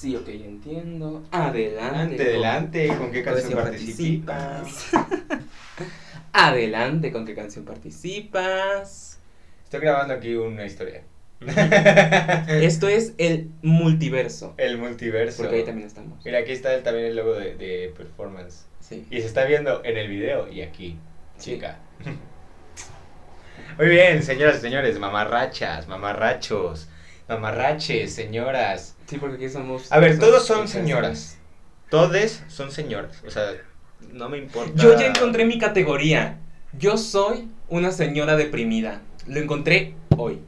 Sí, ok, entiendo. Adelante. Adelante, adelante, ¿con qué canción canción participas? Adelante, ¿con qué canción participas? Estoy grabando aquí una historia. Esto es el multiverso. El multiverso. Porque ahí también estamos. Mira, aquí está el- también el logo de, de performance. Sí. Y se está viendo en el video y aquí, Sí. chica. Muy bien, señoras y señores, mamarrachas, mamarrachos, mamarraches, señoras. Sí, porque aquí somos. A ver, todos son señoras. Todes son señoras. O sea, no me importa. Yo ya encontré mi categoría. Yo soy una señora deprimida. Lo encontré hoy.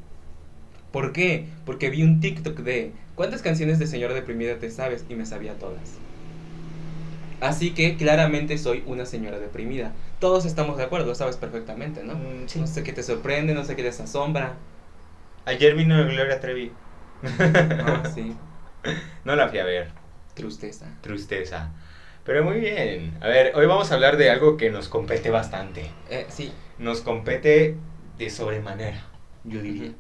¿Por qué? Porque vi un TikTok de ¿cuántas canciones de señora deprimida te sabes? Y me sabía todas. Así que claramente soy una señora deprimida. Todos estamos de acuerdo, lo sabes perfectamente, ¿no? Mm, sí. No sé qué te sorprende, no sé qué te asombra. Ayer vino Gloria Trevi. Ah, sí. No la fui a ver. Tristeza. Tristeza. Pero muy bien. A ver, hoy vamos a hablar de algo que nos compete bastante. Eh, sí. Nos compete de sobremanera, yo diría.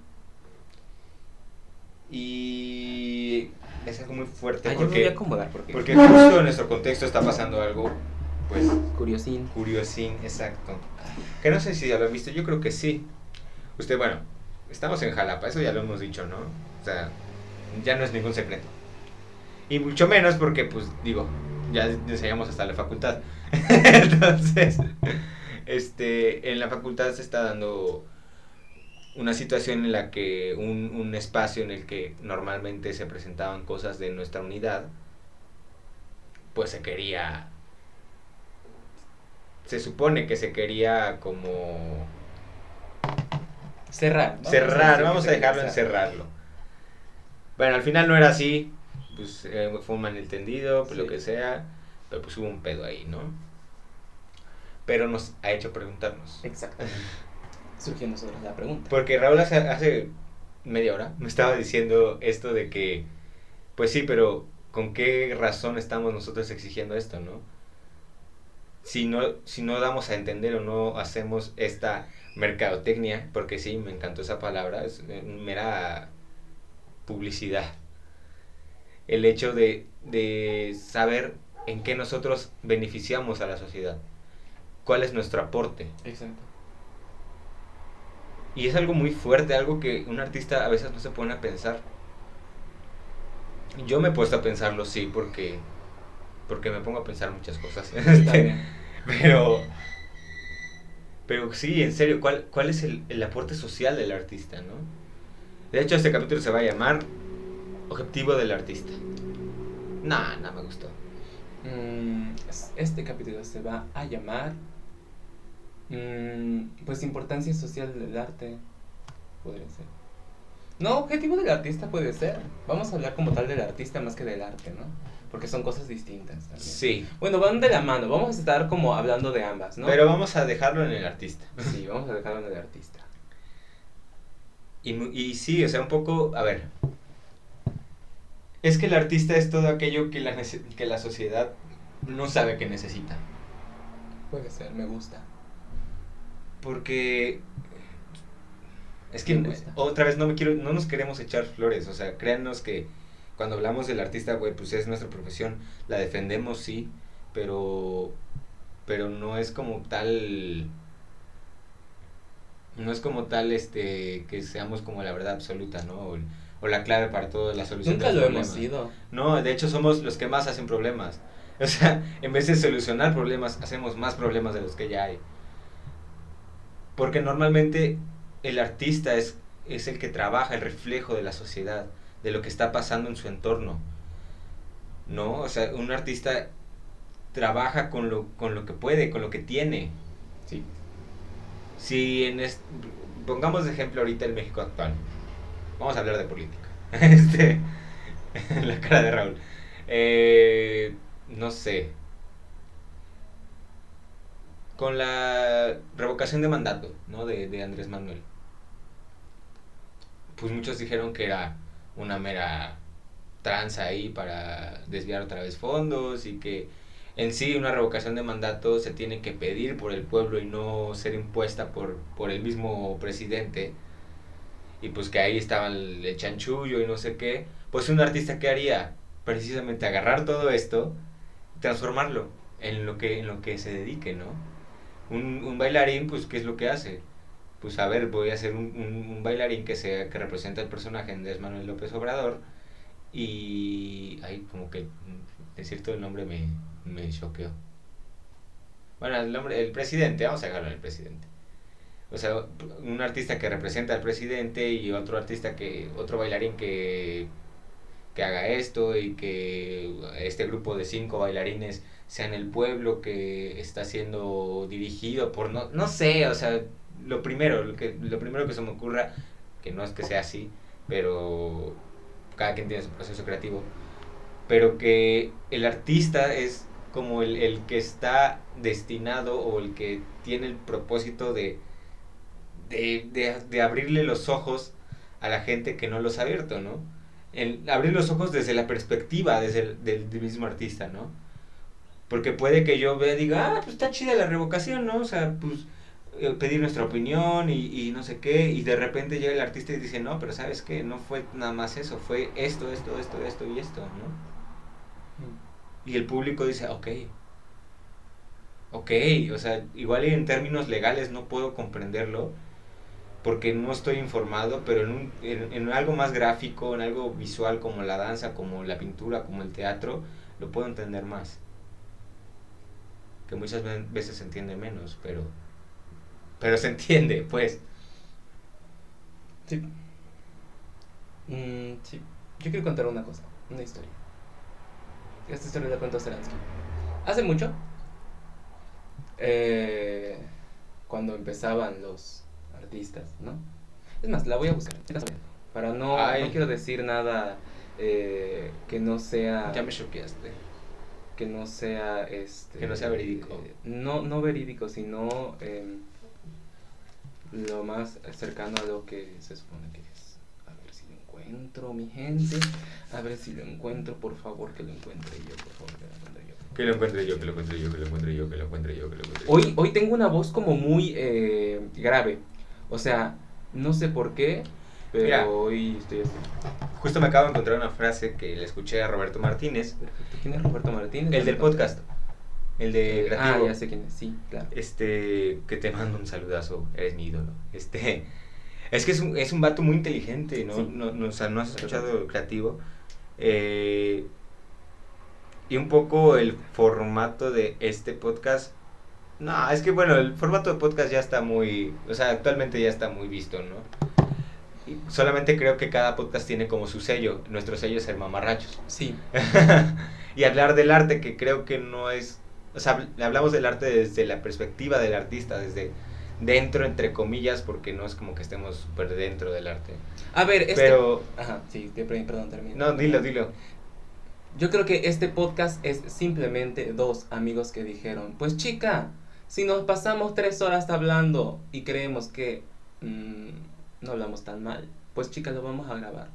Y es algo muy fuerte Ah, yo me voy a porque, acomodar porque. porque justo en nuestro contexto está pasando algo, pues, Curiosín. curiosín, exacto. Que no sé si ya lo han visto, yo creo que sí. Usted, bueno, estamos en Jalapa, eso ya lo hemos dicho, ¿no? O sea, ya no es ningún secreto. Y mucho menos porque, pues, digo, ya enseñamos hasta la facultad. Entonces, este, en la facultad se está dando una situación en la que un, un espacio en el que normalmente se presentaban cosas de nuestra unidad, pues se quería se supone que se quería como Cerrar. Vamos cerrar, vamos a dejarlo en cerrar. cerrarlo. Bueno, al final no era así, pues eh, fue un malentendido, pues lo que sea, pero pues hubo un pedo ahí, ¿no? Pero nos ha hecho preguntarnos. Exacto. Surgió nosotros la pregunta. Porque Raúl hace, hace media hora me estaba diciendo esto de que, pues sí, pero ¿con qué razón estamos nosotros exigiendo esto, no? Si no, si no damos a entender o no hacemos esta mercadotecnia, porque sí, me encantó esa palabra, es eh, mera publicidad. El hecho de, de saber en qué nosotros beneficiamos a la sociedad, cuál es nuestro aporte. Exacto. Y es algo muy fuerte, algo que un artista a veces no se pone a pensar. Yo me he puesto a pensarlo, sí, porque, porque me pongo a pensar muchas cosas. Pero, pero sí, en serio, ¿cuál, cuál es el, el aporte social del artista, no? De hecho, este capítulo se va a llamar Objetivo del artista. Nah, no me gustó. Mm, es- este capítulo se va a llamar. mm, pues importancia social del arte. Podría ser. No, objetivo del artista puede ser. Vamos a hablar como tal del artista más que del arte, ¿no? Porque son cosas distintas también. Sí, Bueno, van de la mano. Vamos a estar como hablando de ambas, ¿no? pero vamos a dejarlo en el artista. Sí, vamos a dejarlo en el artista. Y, y sí, o sea, un poco, a ver. Es que el artista es todo aquello que la, que la sociedad no sabe que necesita. Puede ser, me gusta. Porque es que otra vez no me quiero, no nos queremos echar flores, o sea, créannos que cuando hablamos del artista, güey, pues es nuestra profesión, la defendemos sí, pero pero no es como tal no es como tal este que seamos como la verdad absoluta, ¿no? O, o la clave para toda la solución Nunca de lo hemos sido. No, de hecho somos los que más hacen problemas. O sea, en vez de solucionar problemas, hacemos más problemas de los que ya hay. Porque normalmente el artista es, es el que trabaja, el reflejo de la sociedad, de lo que está pasando en su entorno. ¿No? O sea, un artista trabaja con lo, con lo que puede, con lo que tiene. Si en est- pongamos de ejemplo ahorita el México actual. Vamos a hablar de política. Este, la cara de Raúl. Eh, no sé. Con la revocación de mandato, ¿no? De, de Andrés Manuel. Pues muchos dijeron que era una mera tranza ahí para desviar otra vez fondos y que en sí una revocación de mandato se tiene que pedir por el pueblo y no ser impuesta por, por el mismo presidente. Y pues que ahí estaba el, chanchullo y no sé qué. Pues un artista, ¿qué haría? precisamente agarrar todo esto, transformarlo en lo que, en lo que se dedique, ¿no? Un, un bailarín, pues, ¿qué es lo que hace? Pues, a ver, voy a hacer un, un, bailarín que, sea, que representa el personaje Andrés Manuel López Obrador y... Ay, como que decir todo el nombre me, me choqueó. Bueno, el, nombre, el presidente, vamos a dejarlo en el presidente. O sea, un artista que representa al presidente y otro artista que, otro bailarín que, que haga esto y que este grupo de cinco bailarines sea en el pueblo que está siendo dirigido por, no, no sé, o sea, lo primero, lo, que, lo primero que se me ocurra, que no es que sea así, pero cada quien tiene su proceso creativo, pero que el artista es como el, el que está destinado o el que tiene el propósito de, de, de, de abrirle los ojos a la gente que no los ha abierto, ¿no? El abrir los ojos desde la perspectiva desde el, del, del mismo artista, ¿no? Porque puede que yo vea y diga, ah, pues está chida la revocación, ¿no? O sea, pues eh, pedir nuestra opinión y, y, no sé qué, y de repente llega el artista y dice, no, pero sabes qué, no fue nada más eso, fue esto, esto, esto, esto y esto, ¿no? Y el público dice, ok, ok, o sea, igual en términos legales no puedo comprenderlo porque no estoy informado, pero en, un, en, en algo más gráfico, en algo visual como la danza, como la pintura, como el teatro, lo puedo entender más. Que muchas veces se entiende menos, pero pero se entiende, pues. Sí. Mm, sí. Yo quiero contar una cosa, una historia. Esta historia la cuento Seransky. Hace mucho, eh, cuando empezaban los artistas, ¿no? Es más, la voy a buscar. Para no, no quiero decir nada eh, que no sea. Ya me choqueaste. Que no sea este. Que no sea verídico. Eh, no, no verídico, sino. Eh, lo más cercano a lo que se supone que encuentro, mi gente. A ver si lo encuentro, por favor, que lo encuentre yo, por favor, que lo encuentre yo. Que lo encuentre yo, que lo encuentre yo, que lo encuentre yo, que lo encuentre yo, que lo encuentre yo. Hoy, hoy tengo una voz como muy eh, grave. O sea, no sé por qué, pero Mira. hoy estoy así. Justo me acabo de encontrar una frase que le escuché a Roberto Martínez, Perfecto. ¿Quién es Roberto Martínez? el del podcast, el de Eh, ah, ya sé quién es, sí, claro. Este, que te mando un saludazo, eres mi ídolo. Este, es que es un, es un vato muy inteligente, ¿no? Sí. no, no o sea, no has escuchado creativo. Eh, y un poco el formato de este podcast. No, es que bueno, el formato de podcast ya está muy, o sea, actualmente ya está muy visto, ¿no? Y solamente creo que cada podcast tiene como su sello. Nuestro sello es el mamarrachos. Sí, y hablar del arte que creo que no es, o sea, habl- hablamos del arte desde la perspectiva del artista, desde dentro, entre comillas, porque no es como que estemos súper dentro del arte. a ver, este... Pero, Ajá, sí, te- perdón, termino. no, dilo, dilo. Yo creo que este podcast es simplemente dos amigos que dijeron, pues chica, si nos pasamos tres horas hablando y creemos que mm, no hablamos tan mal, pues chica, lo vamos a grabar.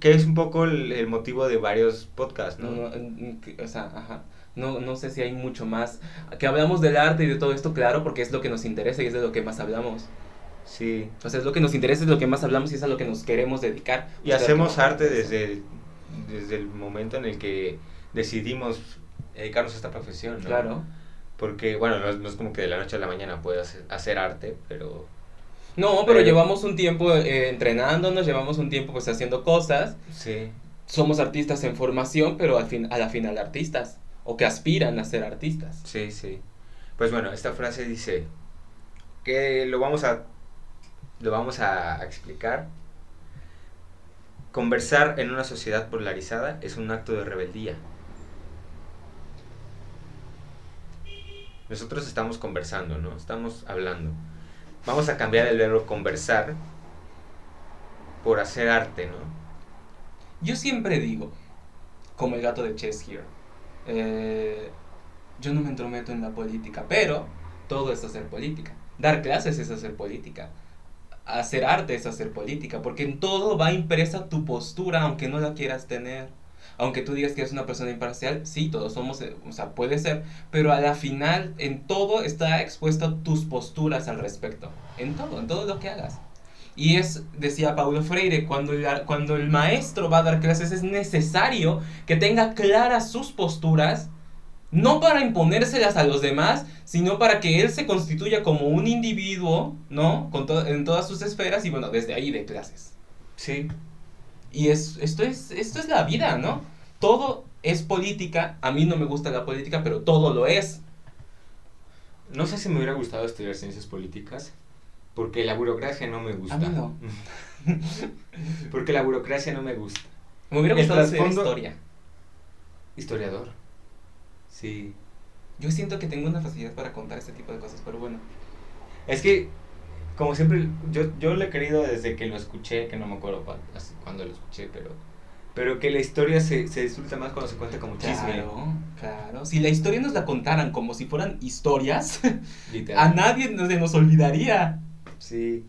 Que es un poco el, el motivo de varios podcasts, ¿no? No, no, que- o sea, ajá. No, no sé si hay mucho más. Que hablamos del arte y de todo esto, claro, porque es lo que nos interesa y es de lo que más hablamos. Sí. O sea, es lo que nos interesa, es lo que más hablamos y es a lo que nos queremos dedicar. Y hacemos arte desde el, desde el momento en el que decidimos dedicarnos a esta profesión, ¿no? Claro. Porque, bueno, no es, no es como que de la noche a la mañana puedas hacer, hacer arte, pero No, pero llevamos un tiempo eh, entrenándonos, llevamos un tiempo pues haciendo cosas. sí. Somos artistas en formación, pero al fin, a la final artistas. O que aspiran a ser artistas. Sí, sí. Pues bueno, esta frase dice que lo vamos a lo vamos a explicar. Conversar en una sociedad polarizada es un acto de rebeldía. Nosotros estamos conversando, ¿no? Estamos hablando. Vamos a cambiar el verbo conversar por hacer arte, ¿no? Yo siempre digo, como el gato de Chess Here, eh, yo no me entrometo en la política, pero todo es hacer política. Dar clases es hacer política. Hacer arte es hacer política, porque en todo va impresa tu postura, aunque no la quieras tener. Aunque tú digas que eres una persona imparcial, sí, todos somos, eh, o sea, puede ser, pero a la final en todo está expuesta tus posturas al respecto. En todo, en todo lo que hagas. Y es, decía Paulo Freire, cuando el, cuando el maestro va a dar clases es necesario que tenga claras sus posturas, no para imponérselas a los demás, sino para que él se constituya como un individuo, ¿no? Con en todas sus esferas y bueno, desde ahí de clases. Sí. Y es, esto, es, esto es la vida, ¿no? Todo es política, a mí no me gusta la política, pero todo lo es. No sé si me hubiera gustado estudiar ciencias políticas, porque la burocracia no me gusta. A mí no. porque la burocracia no me gusta. Me hubiera gustado ser historia. Historiador. Sí. Yo siento que tengo una facilidad para contar este tipo de cosas, pero bueno. Es que, como siempre, yo, yo lo he querido desde que lo escuché, que no me acuerdo cuándo, lo escuché, pero pero que la historia se, se, disfruta más cuando se cuenta como chisme. Claro, claro. Si la historia nos la contaran como si fueran historias, a nadie nos, nos olvidaría. Sí.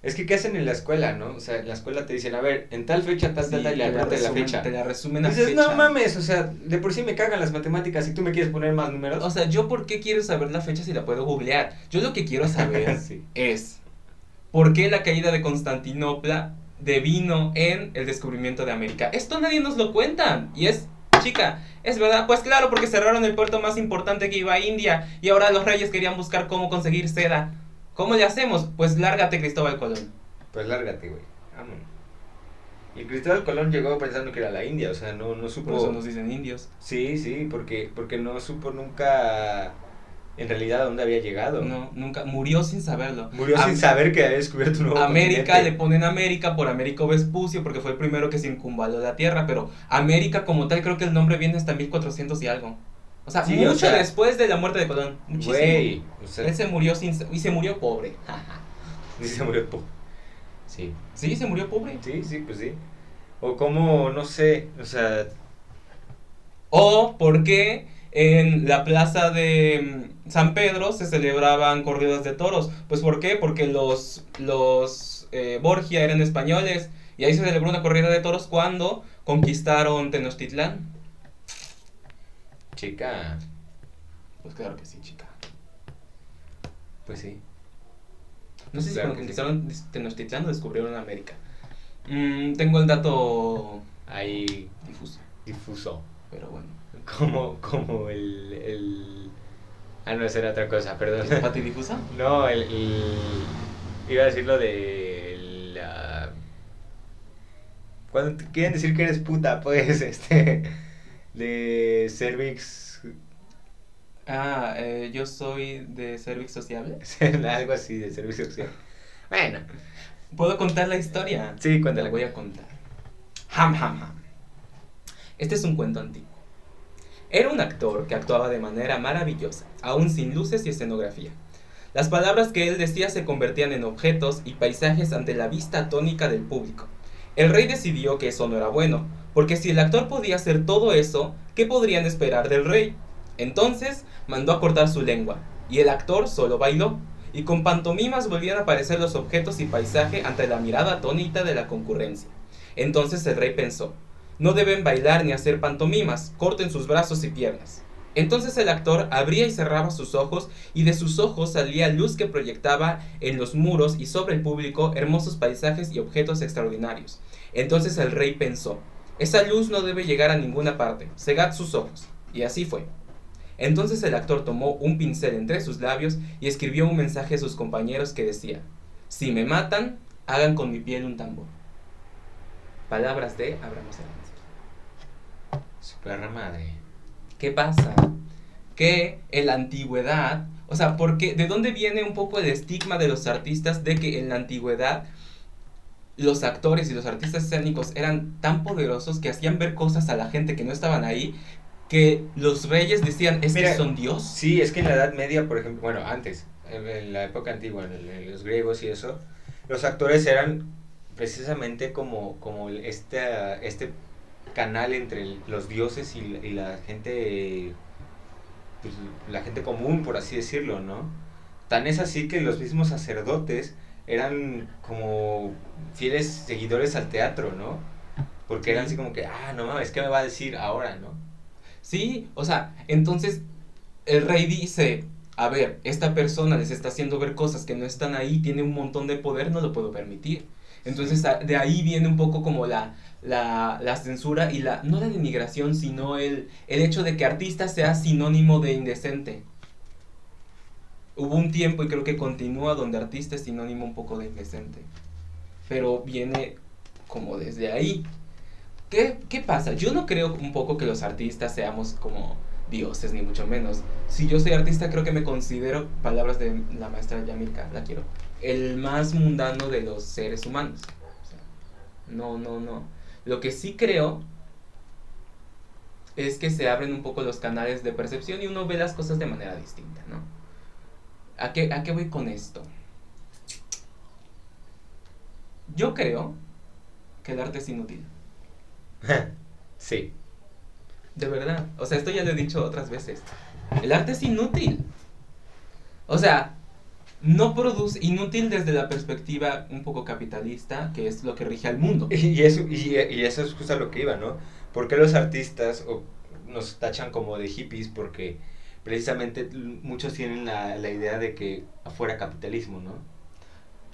Es que, ¿qué hacen en la escuela, no? O sea, en la escuela te dicen, a ver, en tal fecha, tal, tal, tal, y aparte de la fecha. Te la resumen a dices, no mames, o sea, de por sí me cagan las matemáticas y tú me quieres poner más números. O sea, ¿yo por qué quiero saber la fecha si la puedo googlear? Yo lo que quiero saber es, ¿por qué la caída de Constantinopla devino en el descubrimiento de América? Esto nadie nos lo cuenta, y es chica, es verdad, pues claro, porque cerraron el puerto más importante que iba a India y ahora los reyes querían buscar cómo conseguir seda. ¿Cómo le hacemos? Pues lárgate, Cristóbal Colón. Pues lárgate, güey. Vámonos. Y Cristóbal Colón llegó pensando que era la India, o sea, no, no supo... Por eso nos dicen indios. Sí, sí, porque, porque no supo nunca en realidad a dónde había llegado. No, nunca, murió sin saberlo. Murió sin saber que había descubierto un nuevo América le ponen América por Américo Vespucio porque fue el primero que circunvaló la Tierra, pero América como tal creo que el nombre viene hasta 1400 y algo. O sea, mucho después de la muerte de Colón. Muchísimo. Él se murió sin. Y se murió pobre. y se murió pobre. Sí. Sí, se murió pobre. Sí, sí, pues sí. O como, no sé, o sea. O porque en la plaza de mm, San Pedro se celebraban corridas de toros. Pues ¿por qué? Porque los, los eh, Borgia eran españoles y ahí se celebró una corrida de toros cuando conquistaron Tenochtitlán. Chica. Pues claro que sí, chica. Pues sí. No sé si cuando conquistaron Tenochtitlán o descubrieron América. Mm, tengo el dato ahí difuso. Difuso. Pero bueno. Como, como el, el... Ah, no, esa era otra cosa, perdón. ¿Pati difusa? No, el, Iba a decir lo de la... Cuando te quieren decir que eres puta, pues, este de Cervix. Ah, eh, yo soy de Cervix Sociable. Algo así, de Cervix Sociable. Bueno. ¿Puedo contar la historia? Sí, cuéntala. La voy a contar. Ham, ham, ham. Este es un cuento antiguo. Era un actor que actuaba de manera maravillosa, aún sin luces y escenografía. Las palabras que él decía se convertían en objetos y paisajes ante la vista atónica del público. El rey decidió que eso no era bueno, porque si el actor podía hacer todo eso, ¿qué podrían esperar del rey? Entonces mandó a cortar su lengua, y el actor solo bailó, y con pantomimas volvían a aparecer los objetos y paisaje ante la mirada atónita de la concurrencia. Entonces el rey pensó, no deben bailar ni hacer pantomimas, corten sus brazos y piernas. Entonces el actor abría y cerraba sus ojos y de sus ojos salía luz que proyectaba en los muros y sobre el público hermosos paisajes y objetos extraordinarios. Entonces el rey pensó, esa luz no debe llegar a ninguna parte, cegad sus ojos. Y así fue. Entonces el actor tomó un pincel entre sus labios y escribió un mensaje a sus compañeros que decía, si me matan, hagan con mi piel un tambor. Palabras de Abraham Su perra madre. ¿Qué pasa? Que en la antigüedad, o sea, porque ¿de dónde viene un poco el estigma de los artistas de que en la antigüedad los actores y los artistas escénicos eran tan poderosos que hacían ver cosas a la gente que no estaban ahí que los reyes decían, es que son Dios. Sí, es que en la Edad Media, por ejemplo, bueno, antes, en la época antigua, en, los griegos y eso, los actores eran precisamente como, como este, este canal entre los dioses y, la gente, pues, la gente común, por así decirlo, ¿no? Tan es así que los mismos sacerdotes eran como fieles seguidores al teatro, ¿no? Porque eran así como que, ah, no mames, ¿qué me va a decir ahora, no? Sí, o sea, entonces el rey dice, a ver, esta persona les está haciendo ver cosas que no están ahí, tiene un montón de poder, no lo puedo permitir. Entonces de ahí viene un poco como la, la, la, censura y la, no la denigración, sino el, el hecho de que artista sea sinónimo de indecente. Hubo un tiempo y creo que continúa donde artista es sinónimo un poco de indecente. Pero viene como desde ahí. ¿Qué, ¿Qué pasa? Yo no creo un poco que los artistas seamos como dioses, ni mucho menos. Si yo soy artista, creo que me considero, palabras de la maestra Yamilka, la quiero, el más mundano de los seres humanos. no, no, no. Lo que sí creo es que se abren un poco los canales de percepción y uno ve las cosas de manera distinta, ¿no? ¿A qué, a qué voy con esto? Yo creo que el arte es inútil. sí. De verdad. O sea, esto ya lo he dicho otras veces. El arte es inútil. O sea, no produce, inútil desde la perspectiva un poco capitalista, que es lo que rige al mundo. Y eso, y, eso es justo a lo que iba, ¿no? ¿Por qué los artistas nos tachan como de hippies? Porque precisamente muchos tienen la, la idea de que afuera capitalismo, ¿no?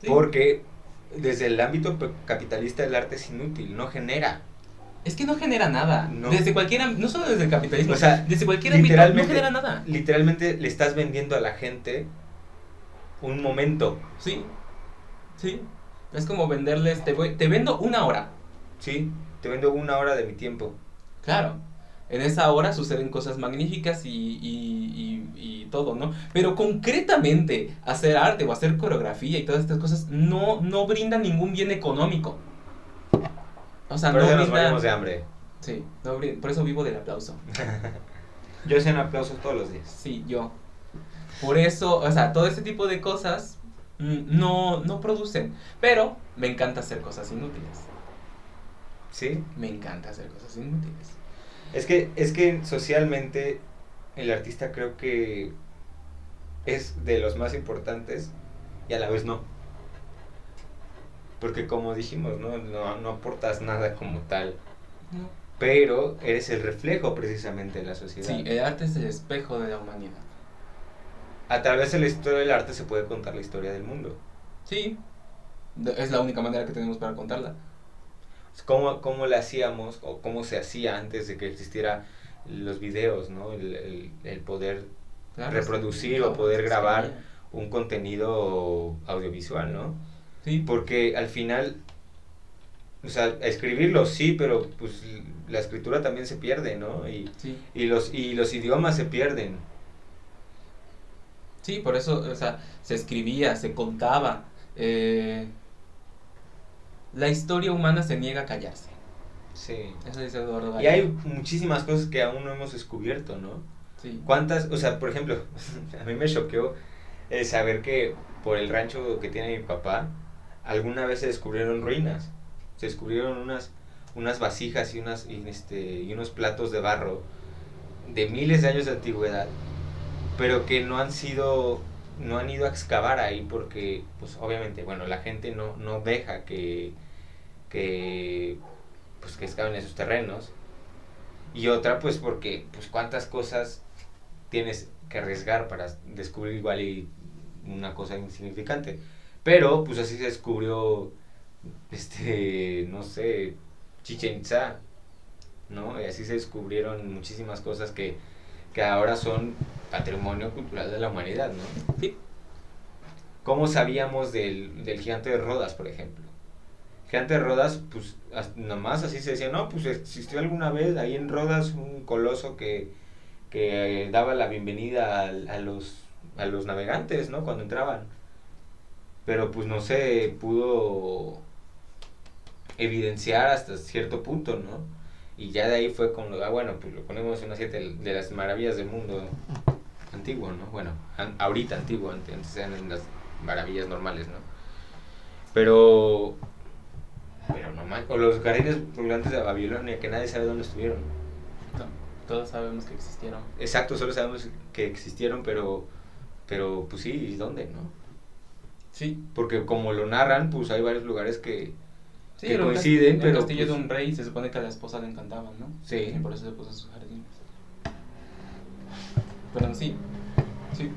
Porque desde el ámbito capitalista el arte es inútil, no genera. Es que no genera nada. Desde cualquier no solo desde el capitalismo, o sea, desde cualquier ámbito no genera nada. Literalmente le estás vendiendo a la gente un momento. Sí, sí. Es como venderles, te, voy, te vendo una hora. Sí, te vendo una hora de mi tiempo. Claro. En esa hora suceden cosas magníficas y, y, y, todo, ¿no? Pero concretamente, hacer arte o hacer coreografía y todas estas cosas no, no brinda ningún bien económico. O sea, por no eso nos morimos de hambre. Sí, por eso vivo del aplauso. yo hacen aplausos todos los días. Sí, yo. Por eso, o sea, todo este tipo de cosas mm, no, no producen. Pero me encanta hacer cosas inútiles. ¿Sí? Me encanta hacer cosas inútiles. Es que, es que socialmente el artista creo que es de los más importantes y a la vez no. Porque como dijimos, ¿no? No, aportas nada como tal. Pero eres el reflejo precisamente de la sociedad. Sí, el arte es el espejo de la humanidad a través de la historia del arte se puede contar la historia del mundo. Sí, es la única manera que tenemos para contarla. ¿Cómo, cómo la hacíamos o cómo se hacía antes de que existiera los videos, ¿no? El, el, poder reproducir o poder grabar un contenido audiovisual, ¿no? Sí. Porque al final, o sea, escribirlo sí, pero pues la escritura también se pierde, ¿no? Y, y, los, y los idiomas se pierden. Sí, por eso, o sea, se escribía, se contaba. Eh, la historia humana se niega a callarse. Sí. Eso dice Eduardo Y hay muchísimas cosas que aún no hemos descubierto, ¿no? Sí. ¿Cuántas, o sea, por ejemplo, a mí me choqueó el saber que por el rancho que tiene mi papá, alguna vez se descubrieron ruinas. Se descubrieron unas, unas vasijas y, unas, y, este, y unos platos de barro de miles de años de antigüedad pero que no han sido no han ido a excavar ahí porque pues obviamente bueno la gente no, no deja que que pues que excaven esos terrenos. Y otra pues porque pues cuántas cosas tienes que arriesgar para descubrir igual y una cosa insignificante. Pero pues así se descubrió este no sé Chichen Itza no y así se descubrieron muchísimas cosas que que ahora son patrimonio cultural de la humanidad, ¿no? Sí. ¿Cómo sabíamos del, del gigante de Rodas, por ejemplo? Gigante de Rodas, pues nomás así se decía, no, pues existió alguna vez ahí en Rodas un coloso que, que daba la bienvenida a, a, los, a los navegantes, ¿no? Cuando entraban. Pero pues no se pudo evidenciar hasta cierto punto, ¿no? Y ya de ahí fue con lo, ah, bueno, pues lo ponemos en una siete de las maravillas del mundo antiguo, ¿no? Bueno, ahorita antiguo, antes, eran las maravillas normales, ¿no? Pero, pero no más, o los jardines grandes de Babilonia, que nadie sabe dónde estuvieron. No, todos sabemos que existieron. Exacto, solo sabemos que existieron, pero, pero pues sí, ¿y dónde, no? Sí. Porque como lo narran, pues hay varios lugares que, Sí, que coinciden, pero... El castillo de pues un rey se supone que a la esposa le encantaban, ¿no? Sí. Y por eso se puso sus jardines. Pero sí, sí.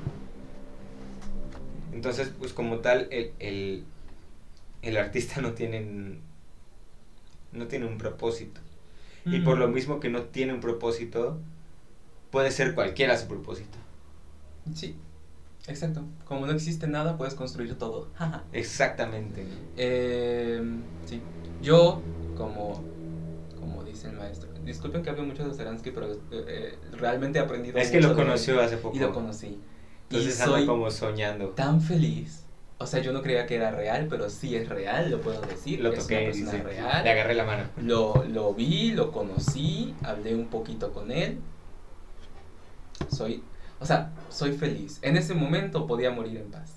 Entonces, pues como tal, el, el, el artista no tiene, no tiene un propósito. Y por lo mismo que no tiene un propósito, puede ser cualquiera su propósito. Sí, exacto. Como no existe nada, puedes construir todo. Exactamente. Eh, sí, yo, como, como dice el maestro, disculpen que hable mucho de Seransky, pero eh, eh, realmente he aprendido Es que lo conoció hace poco. Y lo conocí. Entonces y soy como soñando. tan feliz. O sea, yo no creía que era real, pero sí es real, lo puedo decir. Lo es toqué, una persona dice, real. le agarré la mano. Lo, lo vi, lo conocí, hablé un poquito con él. Soy, o sea, soy feliz. En ese momento podía morir en paz.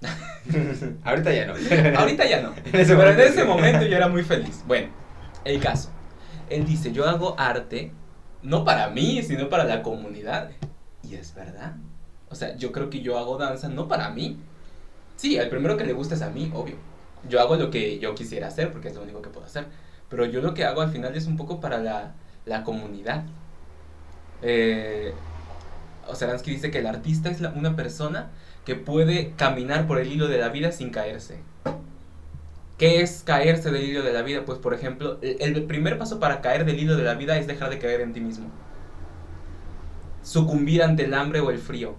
Ahorita ya no. Ahorita ya no. En pero en ese sí. momento yo era muy feliz. Bueno, el caso. Él dice, yo hago arte no para mí, sino para la comunidad. Y es verdad. O sea, yo creo que yo hago danza no para mí. Sí, el primero que le gusta es a mí, obvio. Yo hago lo que yo quisiera hacer porque es lo único que puedo hacer. Pero yo lo que hago al final es un poco para la, la comunidad. Eh, Oseransky dice que el artista es una persona que puede caminar por el hilo de la vida sin caerse. ¿Qué es caerse del hilo de la vida? Pues, por ejemplo, el, primer paso para caer del hilo de la vida es dejar de creer en ti mismo. Sucumbir ante el hambre o el frío.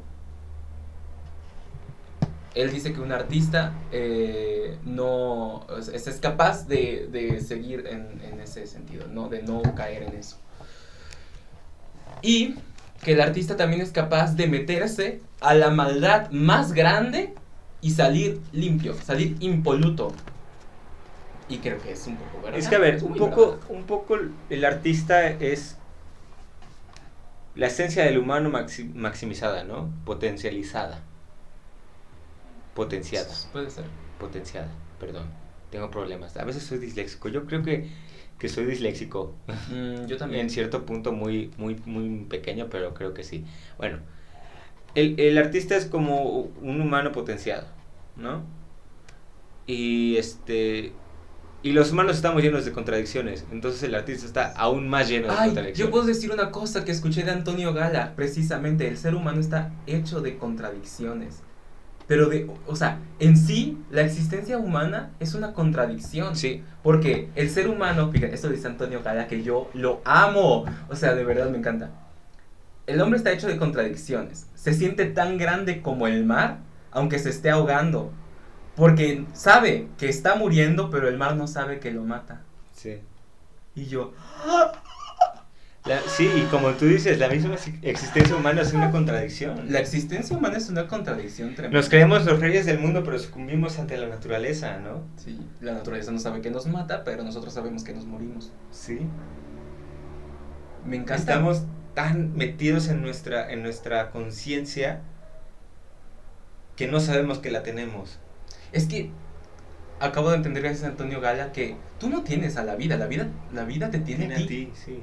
Él dice que un artista eh, no es, capaz de, de seguir en, en ese sentido, ¿no? de no caer en eso. Y que el artista también es capaz de meterse a la maldad más grande y salir limpio, salir impoluto. Y creo que es un poco verdad. Es que a ver, un poco, verdad. un poco el artista es la esencia del humano maxi- maximizada, ¿no? Potencializada. Potenciada. Puede ser. Potenciada, perdón. Tengo problemas. A veces soy disléxico. Yo creo que, que soy disléxico. Mm, yo también. En cierto punto muy, muy, muy pequeño, pero creo que sí. Bueno, el, el artista es como un humano potenciado, ¿no? Y este. Y los humanos estamos llenos de contradicciones. Entonces el artista está aún más lleno de Ay, contradicciones. yo puedo decir una cosa que escuché de Antonio Gala, precisamente, el ser humano está hecho de contradicciones. Pero de, o sea, en sí, la existencia humana es una contradicción. Sí, Porque el ser humano, fíjate, esto dice Antonio Gala, que yo lo amo. O sea, de verdad me encanta. El hombre está hecho de contradicciones. Se siente tan grande como el mar, aunque se esté ahogando. Porque sabe que está muriendo, pero el mar no sabe que lo mata. sí. Y yo, La- sí, y como tú dices, la misma ex- existencia humana es una contradicción. la existencia humana es una contradicción tremenda. Nos creemos los reyes del mundo, pero sucumbimos ante la naturaleza, ¿no? Sí, la naturaleza no sabe que nos mata, pero nosotros sabemos que nos morimos. Sí. Me encanta. Estamos tan metidos en nuestra, en nuestra conciencia que no sabemos que la tenemos. Es que acabo de entender gracias a Antonio Gala que tú no tienes a la vida, la vida, la vida te tiene, Tiene a ti. sí.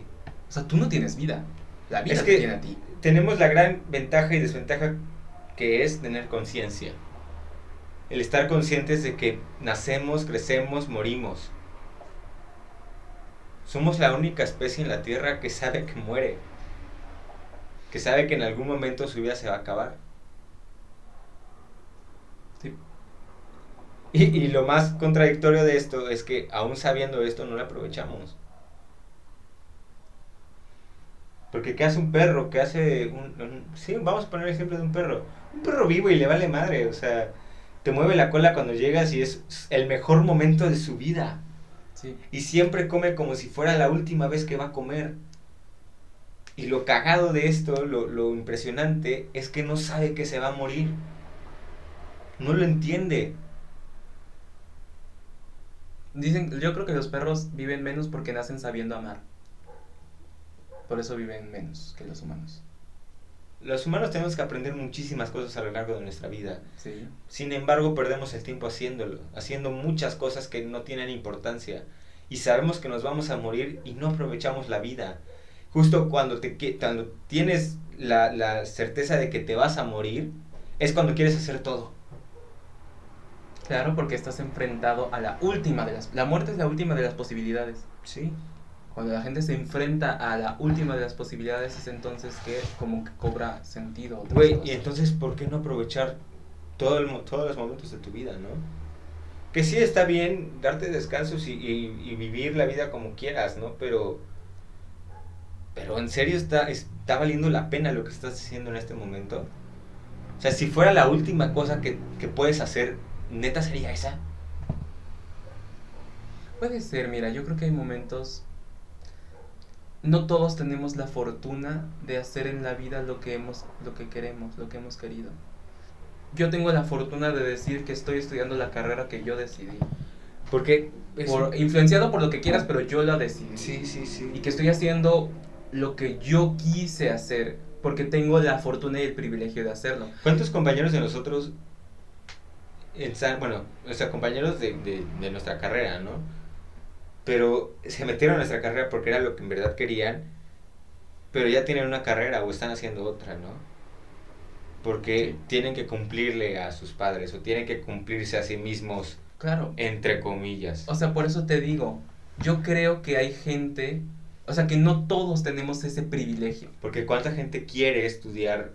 O sea, tú no tienes vida. La vida Es que- tiene a ti. Tenemos la gran ventaja y desventaja que es tener conciencia. El estar conscientes de que nacemos, crecemos, morimos. Somos la única especie en la Tierra que sabe que muere. Que sabe que en algún momento su vida se va a acabar. Sí. Y, y lo más contradictorio de esto es que aún sabiendo esto no lo aprovechamos. Porque ¿qué hace un perro? ¿Qué hace un, un- Sí, vamos a poner el ejemplo de un perro. Un perro vivo y le vale madre, o sea, te mueve la cola cuando llegas y es el mejor momento de su vida. Sí. Y siempre come como si fuera la última vez que va a comer. Y lo cagado de esto, lo, lo impresionante, es que no sabe que se va a morir. No lo entiende. Dicen, yo creo que los perros viven menos porque nacen sabiendo amar. Por eso viven menos que los humanos. Los humanos tenemos que aprender muchísimas cosas a lo largo de nuestra vida. Sí. Sin embargo, perdemos el tiempo haciéndolo, haciendo muchas cosas que no tienen importancia. Y sabemos que nos vamos a morir y no aprovechamos la vida. Justo cuando, te, cuando tienes la, la certeza de que te vas a morir, es cuando quieres hacer todo. Claro, porque estás enfrentado a la última de las... La muerte es la última de las posibilidades. Sí. Cuando la gente se enfrenta a la última de las posibilidades es entonces que como que cobra sentido. Güey, y entonces, ¿por qué no aprovechar todo el, todos los momentos de tu vida, ¿no? Que sí está bien darte descansos y, y, vivir la vida como quieras, ¿no? Pero, pero en serio está, está valiendo la pena lo que estás haciendo en este momento. O sea, si fuera la última cosa que, que puedes hacer, neta sería esa. Puede ser, mira, yo creo que hay momentos no todos tenemos la fortuna de hacer en la vida lo que hemos lo que queremos, lo que hemos querido. Yo tengo la fortuna de decir que estoy estudiando la carrera que yo decidí. Porque por, influenciado por lo que quieras, pero yo la decidí. Sí, sí, sí. Y que estoy haciendo lo que yo quise hacer, porque tengo la fortuna y el privilegio de hacerlo. ¿Cuántos compañeros de nosotros, bueno, o sea, compañeros de, de nuestra carrera, ¿no? Pero se metieron a nuestra carrera porque era lo que en verdad querían, pero ya tienen una carrera o están haciendo otra, ¿no? Porque tienen que cumplirle a sus padres o tienen que cumplirse a sí mismos. Claro. Entre comillas. O sea, por eso te digo, yo creo que hay gente, o sea, que no todos tenemos ese privilegio. Porque cuánta gente quiere estudiar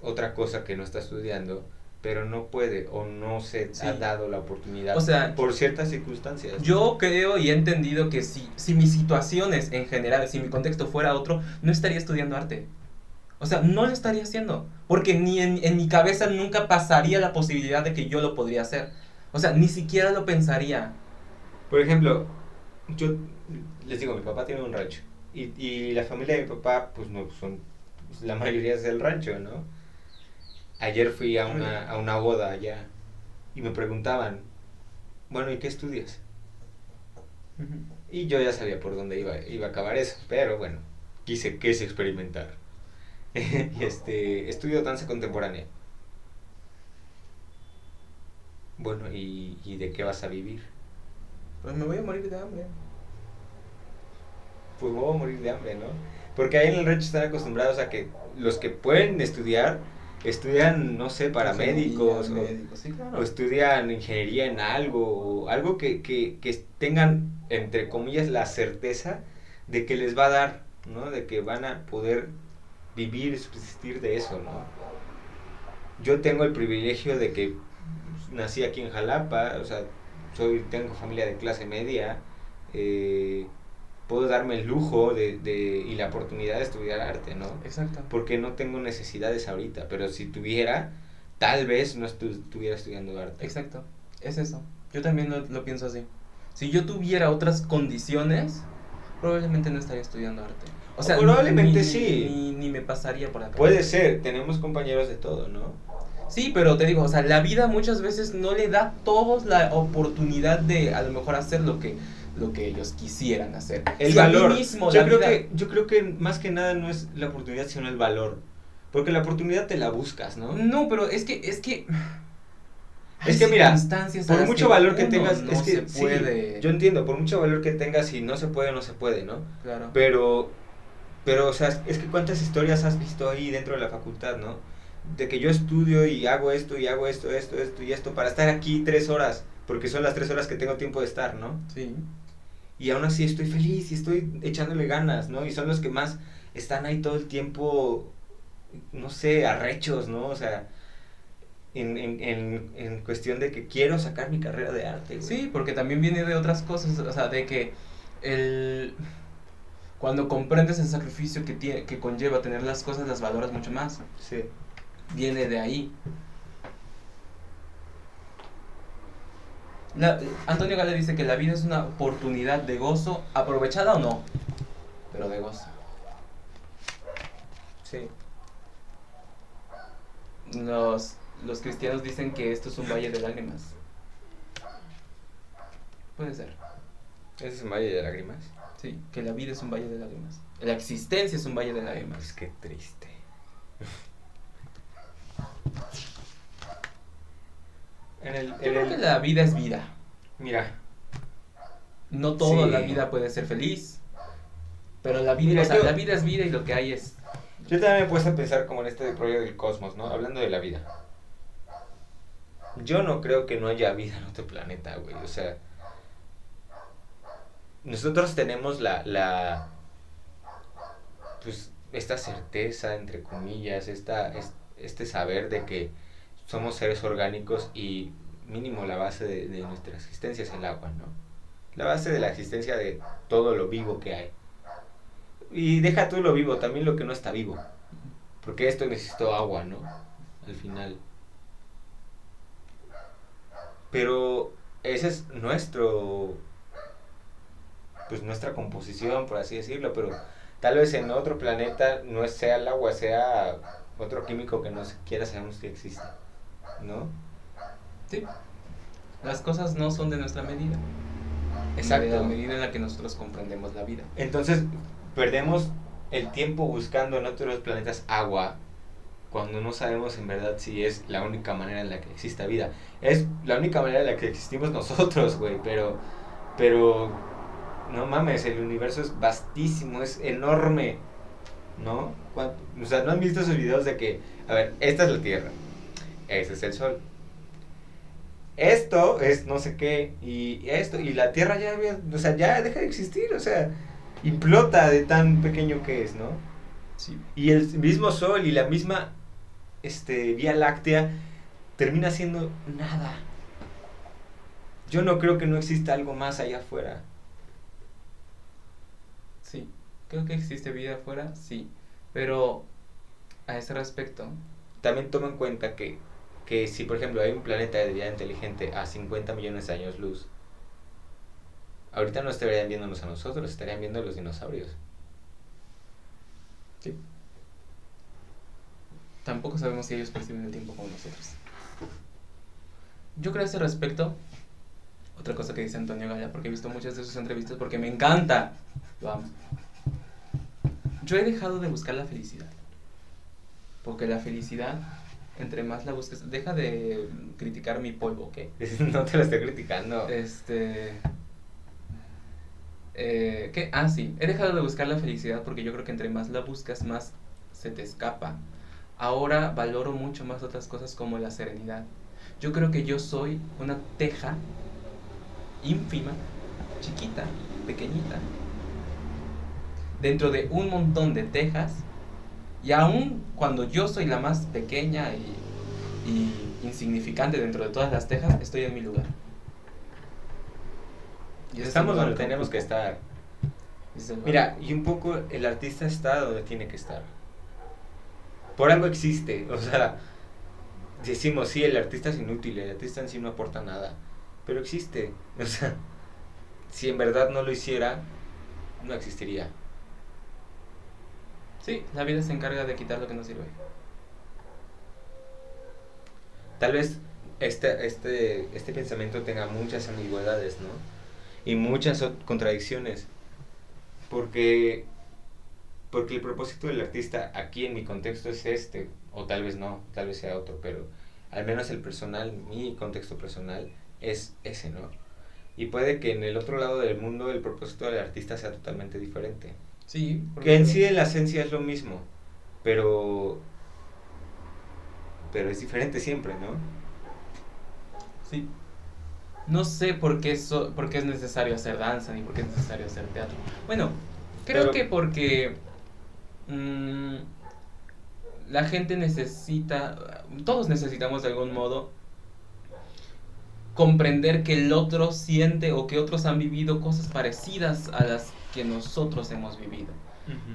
otra cosa que no está estudiando pero no puede o no se ha dado la oportunidad o sea, por ciertas circunstancias. Yo creo y he entendido que si, si mis situaciones en general, si mi contexto fuera otro, no estaría estudiando arte. O sea, no lo estaría haciendo. Porque ni en, en mi cabeza nunca pasaría la posibilidad de que yo lo podría hacer. O sea, ni siquiera lo pensaría. Por ejemplo, yo les digo, mi papá tiene un rancho. Y, y la familia de mi papá, pues no son. La mayoría es del rancho, ¿no? Ayer fui a una, a una boda allá y me preguntaban, bueno, ¿y qué estudias? Y yo ya sabía por dónde iba, iba a acabar eso, pero bueno, quise, quise experimentar. y este, estudio danza contemporánea. Bueno, ¿y, ¿y de qué vas a vivir? Pues me voy a morir de hambre. Pues me voy a morir de hambre, ¿no? Porque ahí en el rancho están acostumbrados a que los que pueden estudiar estudian, no sé, paramédicos o, o, estudian ingeniería en algo, o algo que, que, que, tengan, entre comillas, la certeza de que les va a dar, ¿no? De que van a poder vivir y subsistir de eso, ¿no? Yo tengo el privilegio de que nací aquí en Jalapa, o sea, soy, tengo familia de clase media, eh, puedo darme el lujo de, de, y la oportunidad de estudiar arte, ¿no? Exacto. Porque no tengo necesidades ahorita, pero si tuviera, tal vez no estuviera estudiando arte. Exacto, es eso. Yo también lo, lo, pienso así. Si yo tuviera otras condiciones, probablemente no estaría estudiando arte. O sea, probablemente sí. Ni, ni, me pasaría por acá. Puede ser, tenemos compañeros de todo, ¿no? Sí, pero te digo, o sea, la vida muchas veces no le da a todos la oportunidad de a lo mejor hacer lo que lo que ellos quisieran hacer. El valor. Mismo, yo, creo que, yo creo que más que nada no es la oportunidad, sino el valor. Porque la oportunidad te la buscas, ¿no? No, pero es que, es que... Es que mira, por mucho valor que tengas, es que puede. yo entiendo, por mucho valor que tengas, si no se puede, no se puede, ¿no? Claro. Pero, pero, o sea, es que cuántas historias has visto ahí dentro de la facultad, ¿no? De que yo estudio y hago esto y hago esto, esto, esto y esto para estar aquí tres horas, porque son las tres horas que tengo tiempo de estar, ¿no? Sí y aún así estoy feliz y estoy echándole ganas, ¿no? Y son los que más están ahí todo el tiempo, no sé, arrechos, ¿no? O sea, en, en, en, en cuestión de que quiero sacar mi carrera de arte. Sí, porque también viene de otras cosas, o sea, de que el... Cuando comprendes el sacrificio que, tiene, que conlleva tener las cosas, las valoras mucho más. Sí. Viene de ahí. Antonio Gale dice que la vida es una oportunidad de gozo, aprovechada o no, pero de gozo. Sí. Los, los cristianos dicen que esto es un valle de lágrimas. Puede ser. ¿Es un valle de lágrimas? Sí, que la vida es un valle de lágrimas. La existencia es un valle de lágrimas. Es que triste. En el, Yo creo que la vida es vida. Mira. No toda la vida puede ser feliz. Pero la vida, la vida es vida y lo que hay es. Yo también me puesto a pensar como en este rollo del cosmos, ¿no? Hablando de la vida. Yo no creo que no haya vida en otro planeta, güey. O sea. Nosotros tenemos la. la pues esta certeza, entre comillas, esta, este saber de que somos seres orgánicos y mínimo la base de, nuestra existencia es el agua, ¿no? La base de la existencia de todo lo vivo que hay. Y deja tú lo vivo, también lo que no está vivo. Porque esto necesitó agua, ¿no? Al final. Pero ese es nuestro pues nuestra composición, por así decirlo, pero tal vez en otro planeta no sea el agua, sea otro químico que no siquiera sabemos que existe, ¿no? Sí. Las cosas no son de nuestra medida. Exacto. De la medida en la que nosotros comprendemos la vida. Entonces, perdemos el tiempo buscando en otros planetas agua cuando no sabemos en verdad si es la única manera en la que exista vida. Es la única manera en la que existimos nosotros, güey, pero pero no mames, el universo es vastísimo, es enorme, ¿no? O sea, ¿no han visto esos videos de que, a ver, esta es la Tierra, ese es el Sol, esto es no sé qué, y esto, y la Tierra ya, o sea, ya deja de existir, o sea, implota de tan pequeño que es, ¿no? Sí. Y el mismo Sol y la misma este, Vía Láctea termina siendo nada. Yo no creo que no exista algo más allá afuera. Sí, creo que existe vida afuera, sí. Pero a ese respecto. También toma en cuenta que, que si, por ejemplo, hay un planeta de vida inteligente a 50 millones de años luz, ahorita no estarían viéndonos a nosotros, estarían viendo a los dinosaurios. Sí. Tampoco sabemos si ellos perciben el tiempo como nosotros. Yo creo a ese respecto, otra cosa que dice Antonio Gaya, porque he visto muchas de sus entrevistas, porque me encanta, lo amo. Yo he dejado de buscar la felicidad. Porque la felicidad, entre más la busques, deja de criticar mi polvo, ¿ok? No te lo estoy criticando. Este. Eh, ¿Qué? Ah, sí. He dejado de buscar la felicidad porque yo creo que entre más la buscas, más se te escapa. Ahora valoro mucho más otras cosas como la serenidad. Yo creo que yo soy una teja ínfima, chiquita, pequeñita, dentro de un montón de tejas. Y aún cuando yo soy la más pequeña y, y insignificante dentro de todas las tejas, estoy en mi lugar. Y estamos donde tenemos que estar. Mira, y un poco el artista está donde tiene que estar. Por algo existe, o sea, decimos, sí, el artista es inútil, el artista en sí no aporta nada, pero existe, o sea, si en verdad no lo hiciera, no existiría. Sí, la vida se encarga de quitar lo que no sirve. Tal vez este, este, este pensamiento tenga muchas ambigüedades, ¿no? Y muchas contradicciones. Porque, porque el propósito del artista aquí en mi contexto es este, o tal vez no, tal vez sea otro, pero al menos el personal, mi contexto personal es ese, ¿no? Y puede que en el otro lado del mundo el propósito del artista sea totalmente diferente. Sí. Que en sí en la esencia es lo mismo, pero pero es diferente siempre, ¿no? Sí. No sé por qué, so, por qué es necesario hacer danza ni por qué es necesario hacer teatro. Bueno, creo Pero- que porque mm, la gente necesita, todos necesitamos de algún modo comprender que el otro siente o que otros han vivido cosas parecidas a las que nosotros hemos vivido.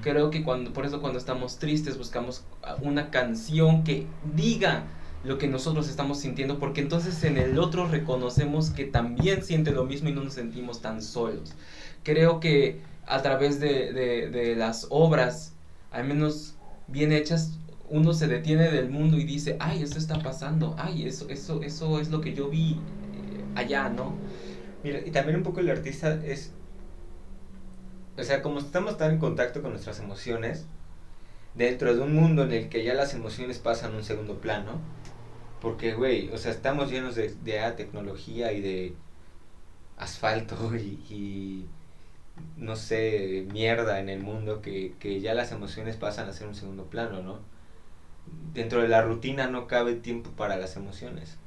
Creo que cuando, por eso cuando estamos tristes buscamos una canción que diga lo que nosotros estamos sintiendo, porque entonces en el otro reconocemos que también siente lo mismo y no nos sentimos tan solos. Creo que a través de, de- de las obras, al menos bien hechas, uno se detiene del mundo y dice, ay, esto está pasando, ay, eso, eso, eso es lo que yo vi eh, allá, ¿no? Mira, y también un poco el artista es. O sea, como estamos tan en contacto con nuestras emociones, dentro de un mundo en el que ya las emociones pasan a un segundo plano, porque, güey, o sea, estamos llenos de, de tecnología y de asfalto y, y, no sé, mierda en el mundo, que, que ya las emociones pasan a ser un segundo plano, ¿no? Dentro de la rutina no cabe tiempo para las emociones.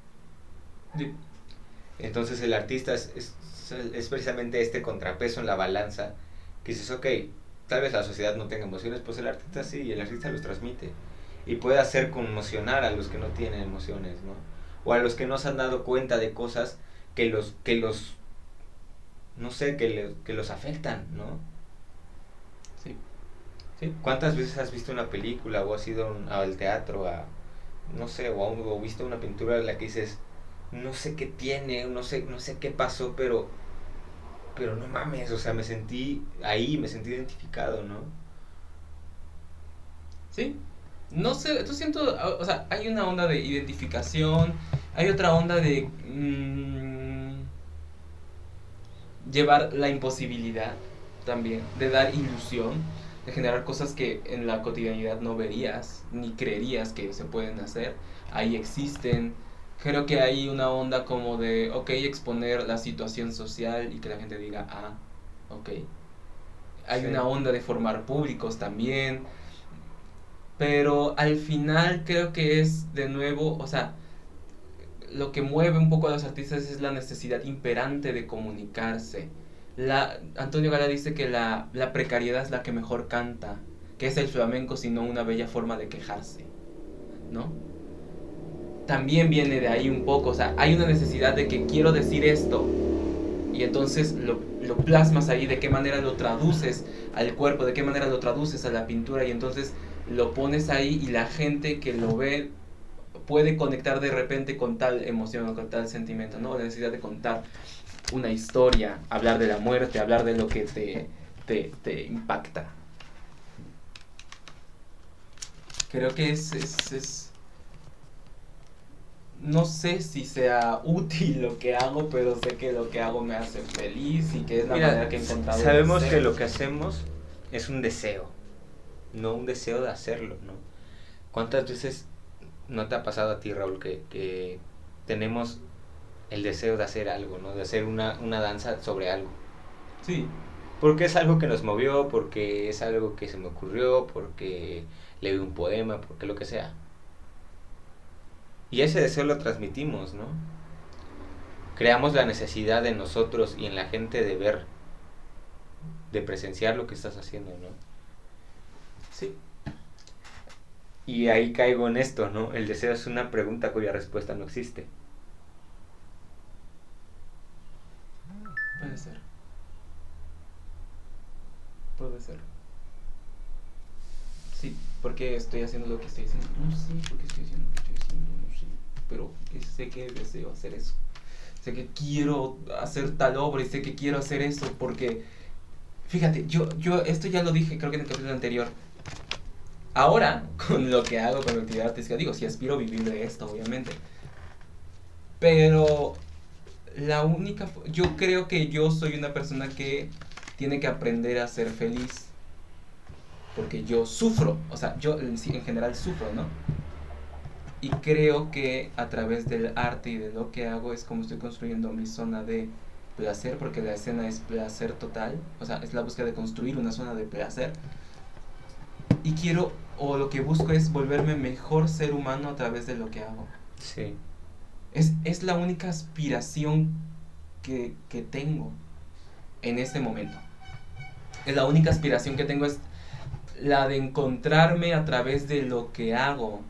Entonces el artista es, es, es precisamente este contrapeso en la balanza que dices, ok, tal vez la sociedad no tenga emociones, pues el artista sí, y el artista los transmite. y puede hacer conmocionar a los que no tienen emociones, ¿no? O a los que no se han dado cuenta de cosas que los, que los, no sé, que, le- que los afectan, ¿no? Sí. Sí. ¿Cuántas veces has visto una película o has ido un- al teatro a, no sé, o, a un- o visto una pintura en la que dices, no sé qué tiene, no sé, no sé qué pasó, pero, pero no mames, o sea, me sentí ahí, me sentí identificado, ¿no? Sí. No sé, tú siento, o sea, hay una onda de identificación, hay otra onda de mm, llevar la imposibilidad también, de dar ilusión, de generar cosas que en la cotidianidad no verías, ni creerías que se pueden hacer, ahí existen. Creo que hay una onda como de, ok, exponer la situación social y que la gente diga, ah, ok. Hay Sí. una onda de formar públicos también. Pero al final creo que es de nuevo, o sea, lo que mueve un poco a los artistas es la necesidad imperante de comunicarse. La, Antonio Gala dice que la, la precariedad es la que mejor canta, que es el flamenco, sino una bella forma de quejarse, ¿no? También viene de ahí un poco, o sea, hay una necesidad de que quiero decir esto, y entonces lo, lo plasmas ahí, de qué manera lo traduces al cuerpo, de qué manera lo traduces a la pintura, y entonces lo pones ahí y la gente que lo ve puede conectar de repente con tal emoción o con tal sentimiento, ¿no? La necesidad de contar una historia, hablar de la muerte, hablar de lo que te, te, te impacta. Creo que es, No sé si sea útil lo que hago, pero sé que lo que hago me hace feliz y que es la Mira, manera que he encontrado. sabemos que lo que hacemos es un deseo, no un deseo de hacerlo, ¿no? ¿Cuántas veces no te ha pasado a ti, Raúl, que, que tenemos el deseo de hacer algo, ¿no? De hacer una, una danza sobre algo. Sí, Porque es algo que nos movió, porque es algo que se me ocurrió, porque leí un poema, porque lo que sea. Y ese deseo lo transmitimos, ¿no? Creamos la necesidad de nosotros y en la gente de ver, de presenciar lo que estás haciendo, ¿no? sí. Y ahí caigo en esto, ¿no? El deseo es una pregunta cuya respuesta no existe. Puede ser. Puede ser. Sí, porque estoy haciendo lo que estoy haciendo. No sé por qué estoy haciendo lo que estoy haciendo, no sé. Pero sé que deseo hacer eso. Sé que quiero hacer tal obra y sé que quiero hacer eso porque, fíjate, yo, yo esto ya lo dije creo que en el capítulo anterior. Ahora, con lo que hago con la actividad artística, digo, si aspiro a vivir de esto, obviamente. Pero la única yo creo que yo soy una persona que tiene que aprender a ser feliz porque yo sufro o sea yo sí- en general sufro no y creo que a través del arte y de lo que hago es como estoy construyendo mi zona de placer porque la escena es placer total o sea es la búsqueda de construir una zona de placer y quiero o lo que busco es volverme mejor ser humano a través de lo que hago Sí. es, es la única aspiración que, que tengo en este momento. Es la única aspiración que tengo es la de encontrarme a través de lo que hago.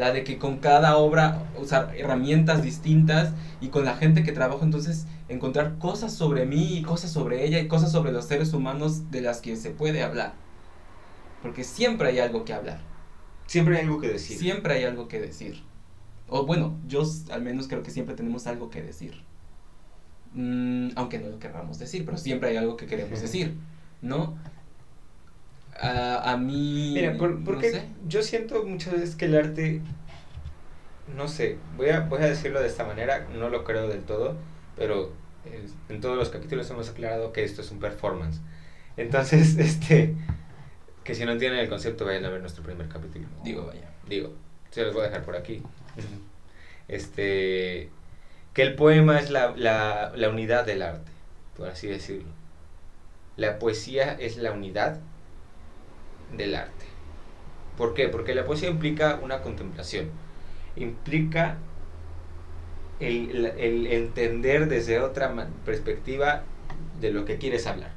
La de que con cada obra usar herramientas distintas y con la gente que trabajo entonces encontrar cosas sobre mí y cosas sobre ella y cosas sobre los seres humanos de las que se puede hablar. Porque siempre hay algo que hablar. Siempre hay algo que decir. Siempre hay algo que decir. O bueno, yo al menos creo que siempre tenemos algo que decir. Mm, aunque no lo querramos decir, pero siempre hay algo que queremos decir, ¿no? A, a mí... Mira, por, no porque sé. yo siento muchas veces que el arte, no sé, voy a, voy a decirlo de esta manera, no lo creo del todo, pero eh, en todos los capítulos hemos aclarado que esto es un performance. Entonces, este, que si no entienden el concepto, vayan a ver nuestro primer capítulo. Digo, vaya. Digo, se los voy a dejar por aquí. Este, que el poema es la, la, la unidad del arte, por así decirlo. La poesía es la unidad del arte. ¿Por qué? Porque la poesía implica una contemplación, implica el, entender desde otra perspectiva de lo que quieres hablar.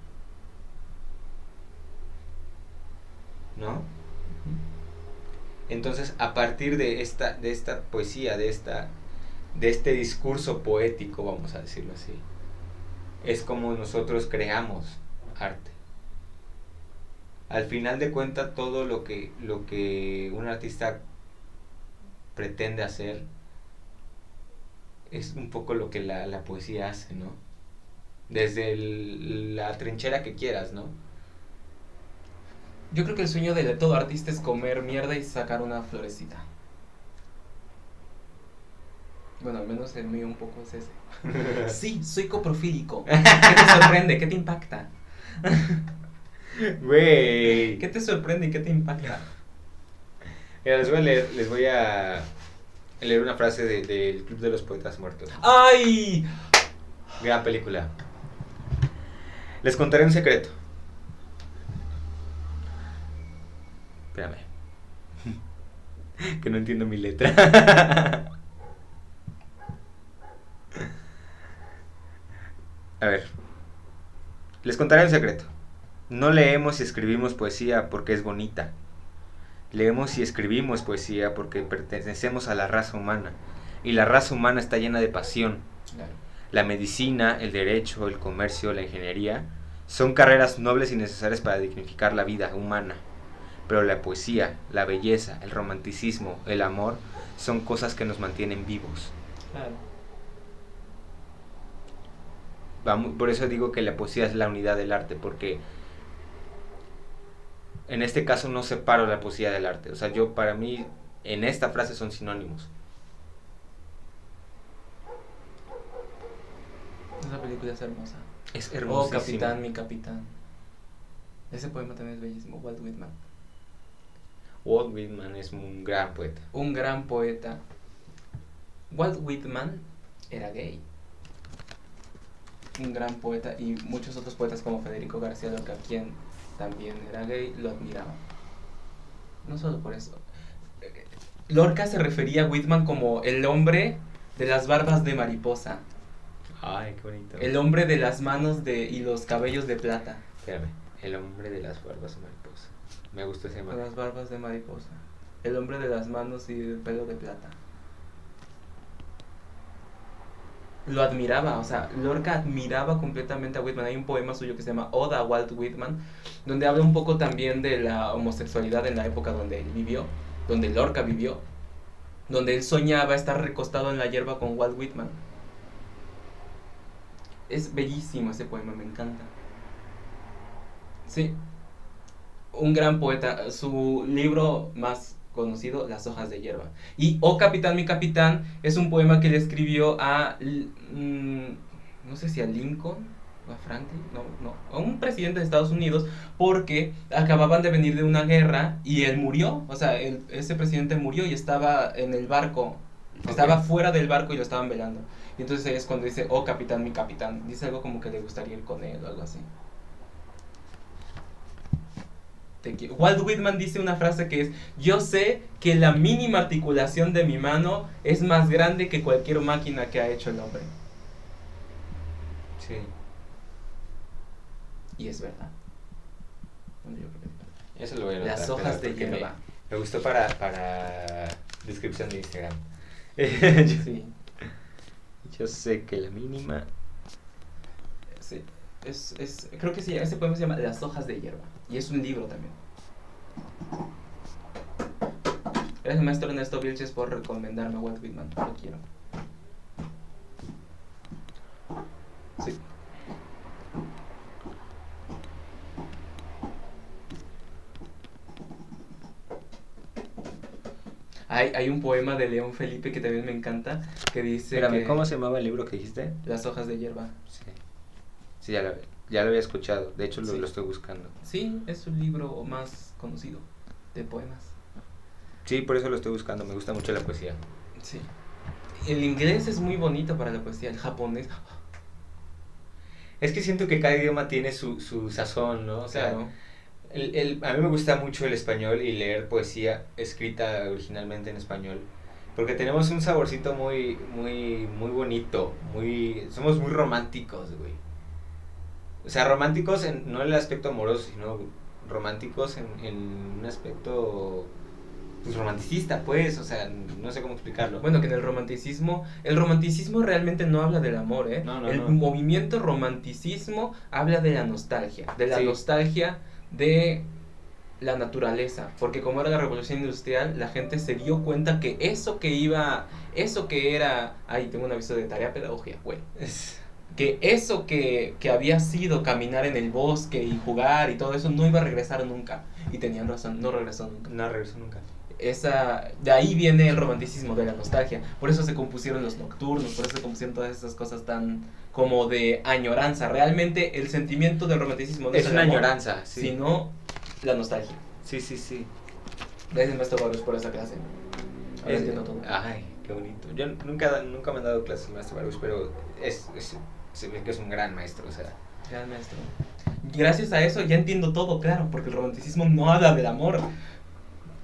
¿No? Entonces, a partir de esta, de esta poesía, de, esta, de este discurso poético, vamos a decirlo así, es como nosotros creamos arte. Al final de cuentas, todo lo que, lo que un artista pretende hacer es un poco lo que la, la poesía hace, ¿no? Desde el- la trinchera que quieras, ¿no? Yo creo que el sueño de todo artista es comer mierda y sacar una florecita. Bueno, al menos el mío un poco es ese. Sí, soy coprofílico. ¿Qué te sorprende? ¿Qué te impacta? Güey. ¿Qué te sorprende y qué te impacta? Mira, les voy a leer, les voy a leer una frase de- del Club de los Poetas Muertos. ¡Ay! Gran película. Les contaré un secreto. Espérame. que no entiendo mi letra. A ver. Les contaré un secreto. No leemos y escribimos poesía porque es bonita. Leemos y escribimos poesía porque pertenecemos a la raza humana. Y la raza humana está llena de pasión, Claro. la medicina, el derecho, el comercio, la ingeniería son carreras nobles y necesarias para dignificar la vida humana. Pero la poesía, la belleza, el romanticismo, el amor son cosas que nos mantienen vivos. Claro. Vamos- por eso digo que la poesía es la unidad del arte, porque en este caso no separo la poesía del arte. O sea, yo para mí en esta frase son sinónimos. Esa película es hermosa. Es Oh, hermosísimo. capitán, mi capitán. Ese poema también es bellísimo, Walt Whitman. Walt Whitman es un gran poeta. Un gran poeta. Walt Whitman era gay. Un gran poeta y muchos otros poetas como Federico García Lorca, quien también era gay, lo admiraban. No solo por eso. Lorca se refería a Whitman como el hombre de las barbas de mariposa, Ay, qué bonito. el hombre de las manos de y los cabellos de plata. Espérame, el hombre de las barbas mariposa. Me gustó ese man. las barbas de mariposa. El hombre de las manos y el pelo de plata. Lo admiraba, o sea, Lorca admiraba completamente a Whitman. Hay un poema suyo que se llama Oda a Walt Whitman, donde habla un poco también de la homosexualidad en la época donde él vivió, donde Lorca vivió, donde él soñaba estar recostado en la hierba con Walt Whitman. Es bellísimo ese poema, me encanta. Sí, un gran poeta. Su libro más conocido, Las hojas de hierba. Y Oh Capitán, mi capitán, es un poema que le escribió a, mm, no sé si a Lincoln o a Franklin, no, no, a un presidente de Estados Unidos, porque acababan de venir de una guerra y él murió. O sea, ese presidente murió y estaba en el barco. Estaba fuera del barco y lo estaban velando. Y entonces es cuando dice, oh capitán, mi capitán. Dice algo como que le gustaría ir con él o algo así. Te Walt Whitman dice una frase que es, yo sé que la mínima articulación de mi mano es más grande que cualquier máquina que ha hecho el hombre. Sí. Y es verdad. Bueno, yo creo que es verdad. Eso lo voy a anotar. Las hojas de me- hierba. Me, gustó para, para descripción de Instagram. yo, Sí, yo sé que la mínima. sí. Es, es, creo que sí, ese poema se llama Las hojas de hierba. Y es un libro también. Gracias, maestro Ernesto Vilches, por recomendarme a Walt Whitman. Lo quiero. Sí. Hay, hay un poema de León Felipe que también me encanta, que dice Espérame, que ¿cómo se llamaba el libro que dijiste? Las hojas de hierba. Sí. Sí, ya lo, ya lo había escuchado. De hecho, lo, Sí. lo estoy buscando. Sí, es su libro más conocido de poemas. Sí, por eso lo estoy buscando. Me gusta mucho la poesía. Sí. El inglés es muy bonito para la poesía, el japonés. Es que siento que cada idioma tiene su, su sazón, ¿no? O sea, Claro. el, el- a mí me gusta mucho el español y leer poesía escrita originalmente en español. Porque tenemos un saborcito muy, muy, muy bonito. Muy, somos muy románticos, güey. O sea, románticos en, no en el aspecto amoroso, sino románticos en, en un aspecto pues romanticista, pues, o sea, no sé cómo explicarlo. Bueno, que en el romanticismo, el romanticismo realmente no habla del amor, ¿eh? No, no, el no. movimiento romanticismo habla de la nostalgia, de la Sí. nostalgia de la naturaleza, porque como era la revolución industrial, la gente se dio cuenta que eso que iba, eso que era, ay, tengo un aviso de tarea pedagogía, bueno, Es- que eso que, que había sido caminar en el bosque y jugar y todo eso no iba a regresar nunca, y tenían razón, no regresó nunca. no regreso nunca. esa de ahí viene el romanticismo de la nostalgia por eso se compusieron los nocturnos por eso se compusieron todas esas cosas tan como de añoranza realmente el sentimiento del romanticismo no Es una amor, añoranza, sí. sino la nostalgia Sí, sí, sí. gracias maestro Barros por esa clase ahora Es- entiendo todo Ay, qué bonito. Yo nunca, nunca me han dado clases maestro Baruch, pero es, es- se ve que es un gran maestro, o sea. Gran maestro gracias a eso ya entiendo todo claro porque el romanticismo no habla del amor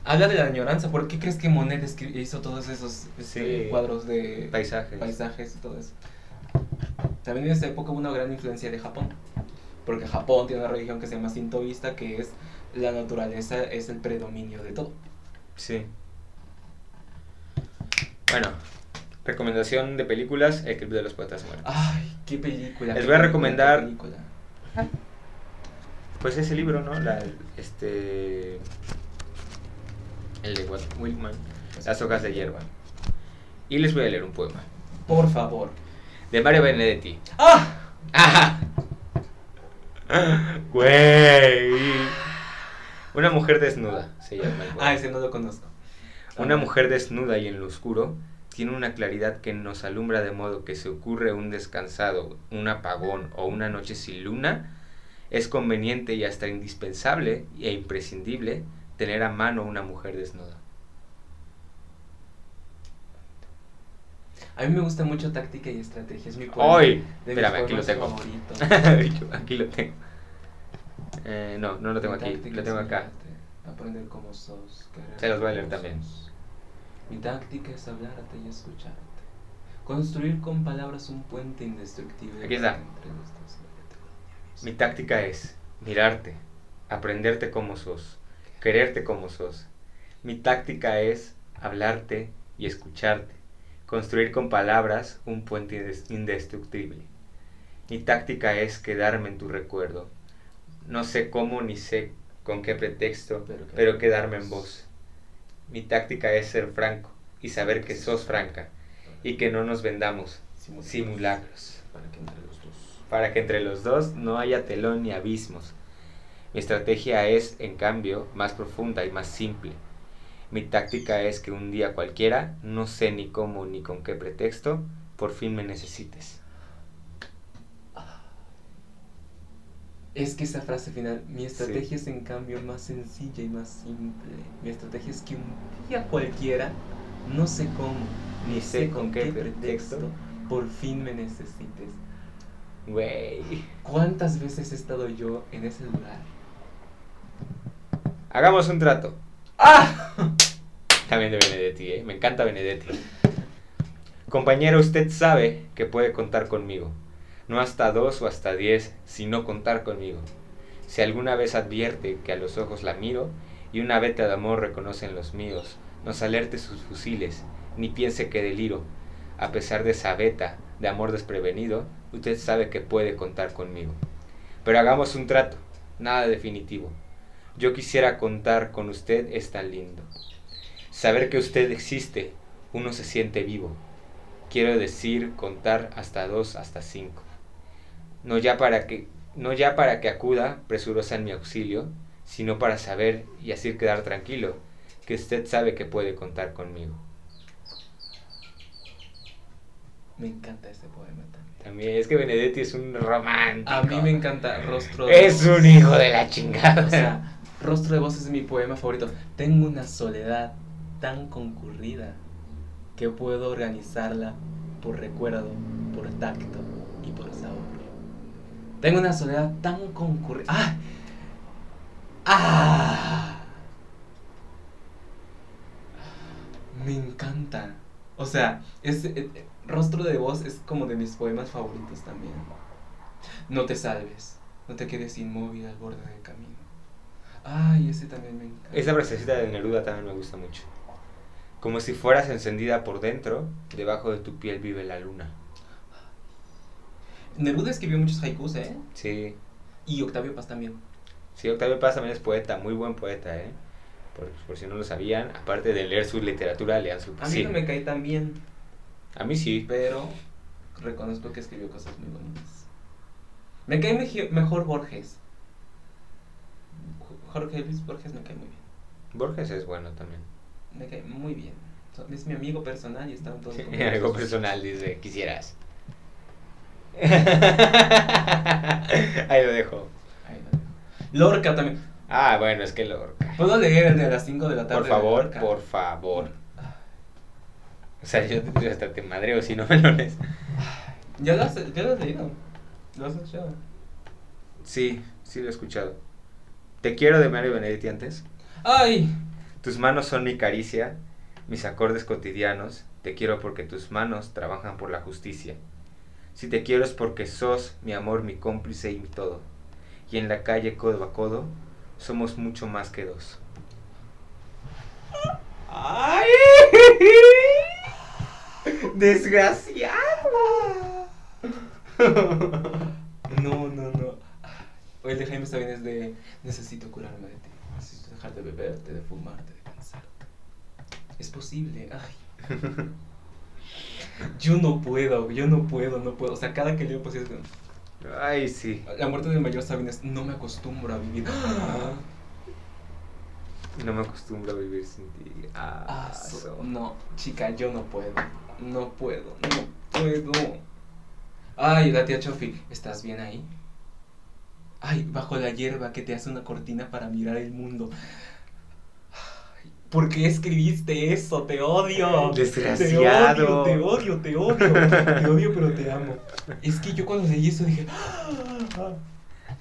habla de la añoranza ¿por qué crees que Monet hizo todos esos este, Sí. cuadros de Paisajes. paisajes y todo eso. También en esa época hubo una gran influencia de Japón, porque Japón tiene una religión que se llama sintoísta, que es la naturaleza es el predominio de todo. Sí. Bueno, recomendación de películas, El Club de los Poetas Muertos. Ay, qué película. Les qué voy a recomendar- película. Pues ese libro, ¿no? La, este... El de Walt Whitman, Las hojas de hierba. Y les voy a leer un poema. Por favor. De Mario Benedetti. ¡Ah! ¡Ah! Güey. Una mujer desnuda, se llama el Ah, ese no lo conozco. Una mujer desnuda y en lo oscuro tiene una claridad que nos alumbra de modo que se ocurre un descansado, un apagón o una noche sin luna, es conveniente y hasta indispensable e imprescindible tener a mano una mujer desnuda. A mí me gusta mucho táctica y estrategia. Es mi poema. Mis Espérame, aquí lo tengo. aquí lo tengo. Eh, no, no lo tengo aquí, lo tengo acá. Aprender cómo sos. Se los voy a leer también. sos. Mi táctica es hablarte y escucharte. Construir con palabras un puente indestructible. Aquí está. Mi táctica es mirarte, aprenderte como sos, quererte como sos. Mi táctica es hablarte y escucharte, construir con palabras un puente indes- indestructible. Mi táctica es quedarme en tu recuerdo. No sé cómo ni sé con qué pretexto, pero quedarme en vos. Mi táctica es ser franco y saber que sos franca y que no nos vendamos Simulacros. Para que entre los dos. para que entre los dos no haya telón ni abismos. Mi estrategia es, en cambio, más profunda y más simple. Mi táctica es que un día cualquiera, no sé ni cómo ni con qué pretexto, por fin me necesites. Es que esa frase final, mi estrategia es en cambio más sencilla y más simple. Mi estrategia es que un día cualquiera, no sé cómo, ni sé con qué pretexto, por fin me necesites. Güey. ¿Cuántas veces he estado yo en ese lugar? Hagamos un trato. ¡Ah! También de Benedetti, ¿eh? Me encanta Benedetti. Compañero, usted sabe que puede contar conmigo. No hasta dos o hasta diez, sino contar conmigo. Si alguna vez advierte que a los ojos la miro y una veta de amor reconocen los míos, nos alerte sus fusiles, ni piense que deliro. A pesar de esa veta de amor desprevenido, usted sabe que puede contar conmigo. Pero hagamos un trato, nada definitivo. Yo quisiera contar con usted es tan lindo. Saber que usted existe, uno se siente vivo. Quiero decir contar hasta dos, hasta cinco. No ya para que, no ya para que acuda presurosa en mi auxilio, sino para saber y así quedar tranquilo que usted sabe que puede contar conmigo. Me encanta este poema también. También es que Benedetti es un romántico. A mí me encanta Rostro de Es un hijo de la chingada. O sea, Rostro de Voz es mi poema favorito. Tengo una soledad tan concurrida que puedo organizarla por recuerdo, por tacto. Tengo una soledad tan concurrida. ¡Ah! ¡Ah! Me encanta. O sea, es, eh, eh, Rostro de Voz es como de mis poemas favoritos también. No te salves, no te quedes inmóvil al borde del camino. Ay, ese también me encanta. Esa frasecita de Neruda también me gusta mucho. Como si fueras encendida por dentro, debajo de tu piel vive la luna. Neruda escribió muchos haikus, ¿eh? Sí, Y Octavio Paz también. sí, Octavio Paz también es poeta, muy buen poeta, ¿eh? Por, por si no lo sabían, aparte de leer su literatura, lean su A mí no me cae tan bien, A mí sí. pero reconozco que escribió cosas muy bonitas. Me cae mejor Borges. Jorge Luis Borges me cae muy bien. Borges es bueno también. Me cae muy bien. Es mi amigo personal y está en todos Algo concursos. personal, dice, quisieras. Ahí lo dejo. Ahí lo dejo. Lorca también. Ah, bueno, es que Lorca. ¿Puedo leer el de las 5 de la tarde? Por favor, por favor. O sea, yo, yo hasta te madreo si no me lo lees. ¿Ya lo has, ya lo has leído? ¿Lo has escuchado? Sí, sí lo he escuchado. Te quiero de Mario Benedetti antes. ¡Ay! Tus manos son mi caricia, mis acordes cotidianos. Te quiero porque tus manos trabajan por la justicia. Si te quiero es porque sos mi amor, mi cómplice y mi todo. Y en la calle codo a codo somos mucho más que dos. ¡Ay! ¡Desgraciado! No, no, no. O el de Jaime Sabines es de Necesito curarme de ti. Necesito dejar de beberte, de fumarte, de cansarte. Es posible. Ay. Yo no puedo, yo no puedo, no puedo. O sea, cada que leo pues es Ay, sí. La muerte del mayor Sabines, no me acostumbro a vivir. No me acostumbro a vivir sin ti. Ah, Ah, so- no, chica, yo no puedo. No puedo, no puedo. Ay, la tía Chofi, ¿estás bien ahí? Ay, bajo la hierba que te hace una cortina para mirar el mundo. ¿Por qué escribiste eso? Te odio. Desgraciado. Te odio, te odio, te odio. Te odio, pero te amo. Es que yo cuando leí eso dije. "Ah".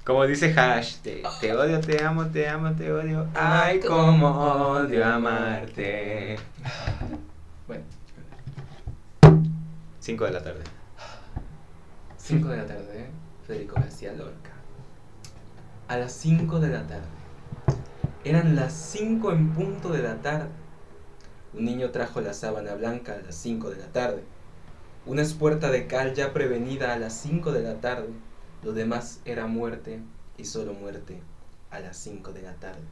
Como dice Hash, te, te odio, te amo, te amo, te odio. Ay, cómo odio amarte. Bueno, 5 de la tarde. 5 de la tarde, ¿eh? Federico García Lorca. A las 5 de la tarde. Eran las 5 en punto de la tarde. Un niño trajo la sábana blanca a las 5 de la tarde. Una espuerta de cal ya prevenida a las 5 de la tarde. Lo demás era muerte y solo muerte a las 5 de la tarde.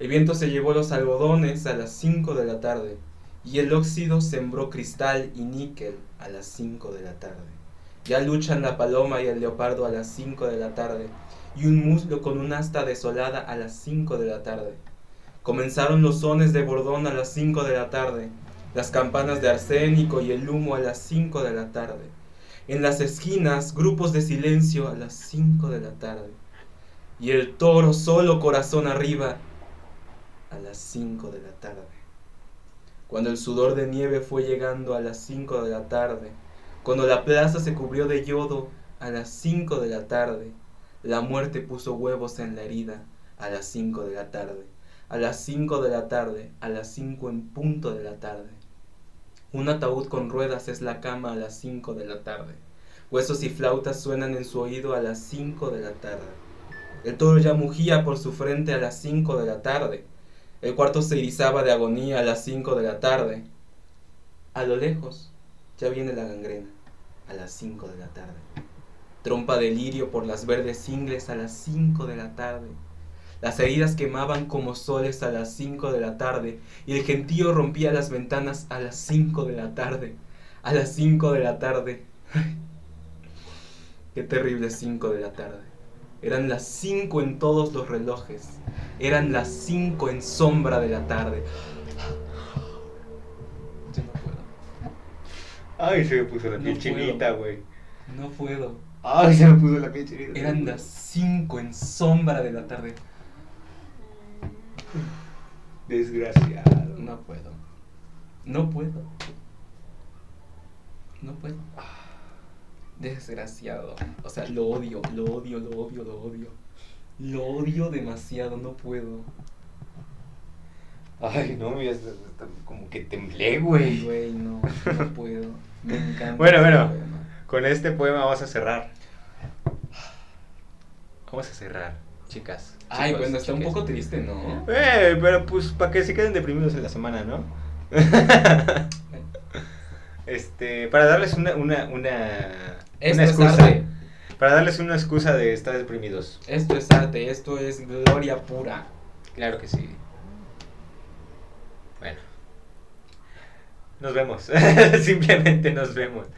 El viento se llevó los algodones a las 5 de la tarde y el óxido sembró cristal y níquel a las 5 de la tarde. Ya luchan la paloma y el leopardo a las 5 de la tarde y un muslo con un asta desolada a las 5 de la tarde. Comenzaron los sones de bordón a las 5 de la tarde, las campanas de arsénico y el humo a las 5 de la tarde. En las esquinas, grupos de silencio a las 5 de la tarde. Y el toro solo corazón arriba a las 5 de la tarde. Cuando el sudor de nieve fue llegando a las 5 de la tarde, cuando la plaza se cubrió de yodo a las 5 de la tarde, la muerte puso huevos en la herida a las 5 de la tarde, a las 5 de la tarde, a las 5 en punto de la tarde. Un ataúd con ruedas es la cama a las 5 de la tarde. Huesos y flautas suenan en su oído a las 5 de la tarde. El toro ya mugía por su frente a las 5 de la tarde. El cuarto se irizaba de agonía a las 5 de la tarde. A lo lejos ya viene la gangrena a las 5 de la tarde. Trompa de lirio por las verdes ingles a las 5 de la tarde. Las heridas quemaban como soles a las 5 de la tarde y el gentío rompía las ventanas a las 5 de la tarde. A las 5 de la tarde. Qué terrible 5 de la tarde. Eran las 5 en todos los relojes. Eran las 5 en sombra de la tarde. Yo no puedo. Ay, se me puso la piel chinita, güey. No puedo. Ay, se me puso la piel chinita. Eran las 5 en sombra de la tarde. Desgraciado. No puedo. No puedo. No puedo. Desgraciado. O sea, lo odio, lo odio, lo odio, lo odio. Lo odio demasiado, no puedo. Ay, no, hasta como que temblé, güey. Güey, no, no puedo. Me encanta. Bueno, bueno. poema. Con este poema vamos a cerrar. Vamos a cerrar. chicas. Ay, chicos, bueno, está un poco triste, ¿no? Eh, pero pues para que se queden deprimidos en la semana, ¿no? este, para darles una, una, una, Esto una es excusa. arte. Para darles una excusa de estar deprimidos. Esto es arte, esto es gloria pura. Claro que sí. Bueno. Nos vemos. Simplemente nos vemos.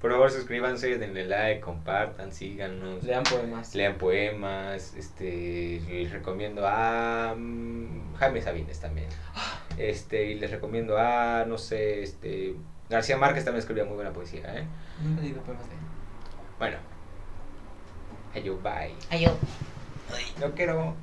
Por favor, suscríbanse, denle like, compartan, síganos. Lean poemas. Lean poemas, este, les recomiendo a mm, Jaime Sabines también. Este, y les recomiendo a, no sé, este, García Márquez también escribía muy buena poesía, ¿eh? Nunca he leído poemas de. Bueno. Ayo, bye. Ay, yo. No quiero.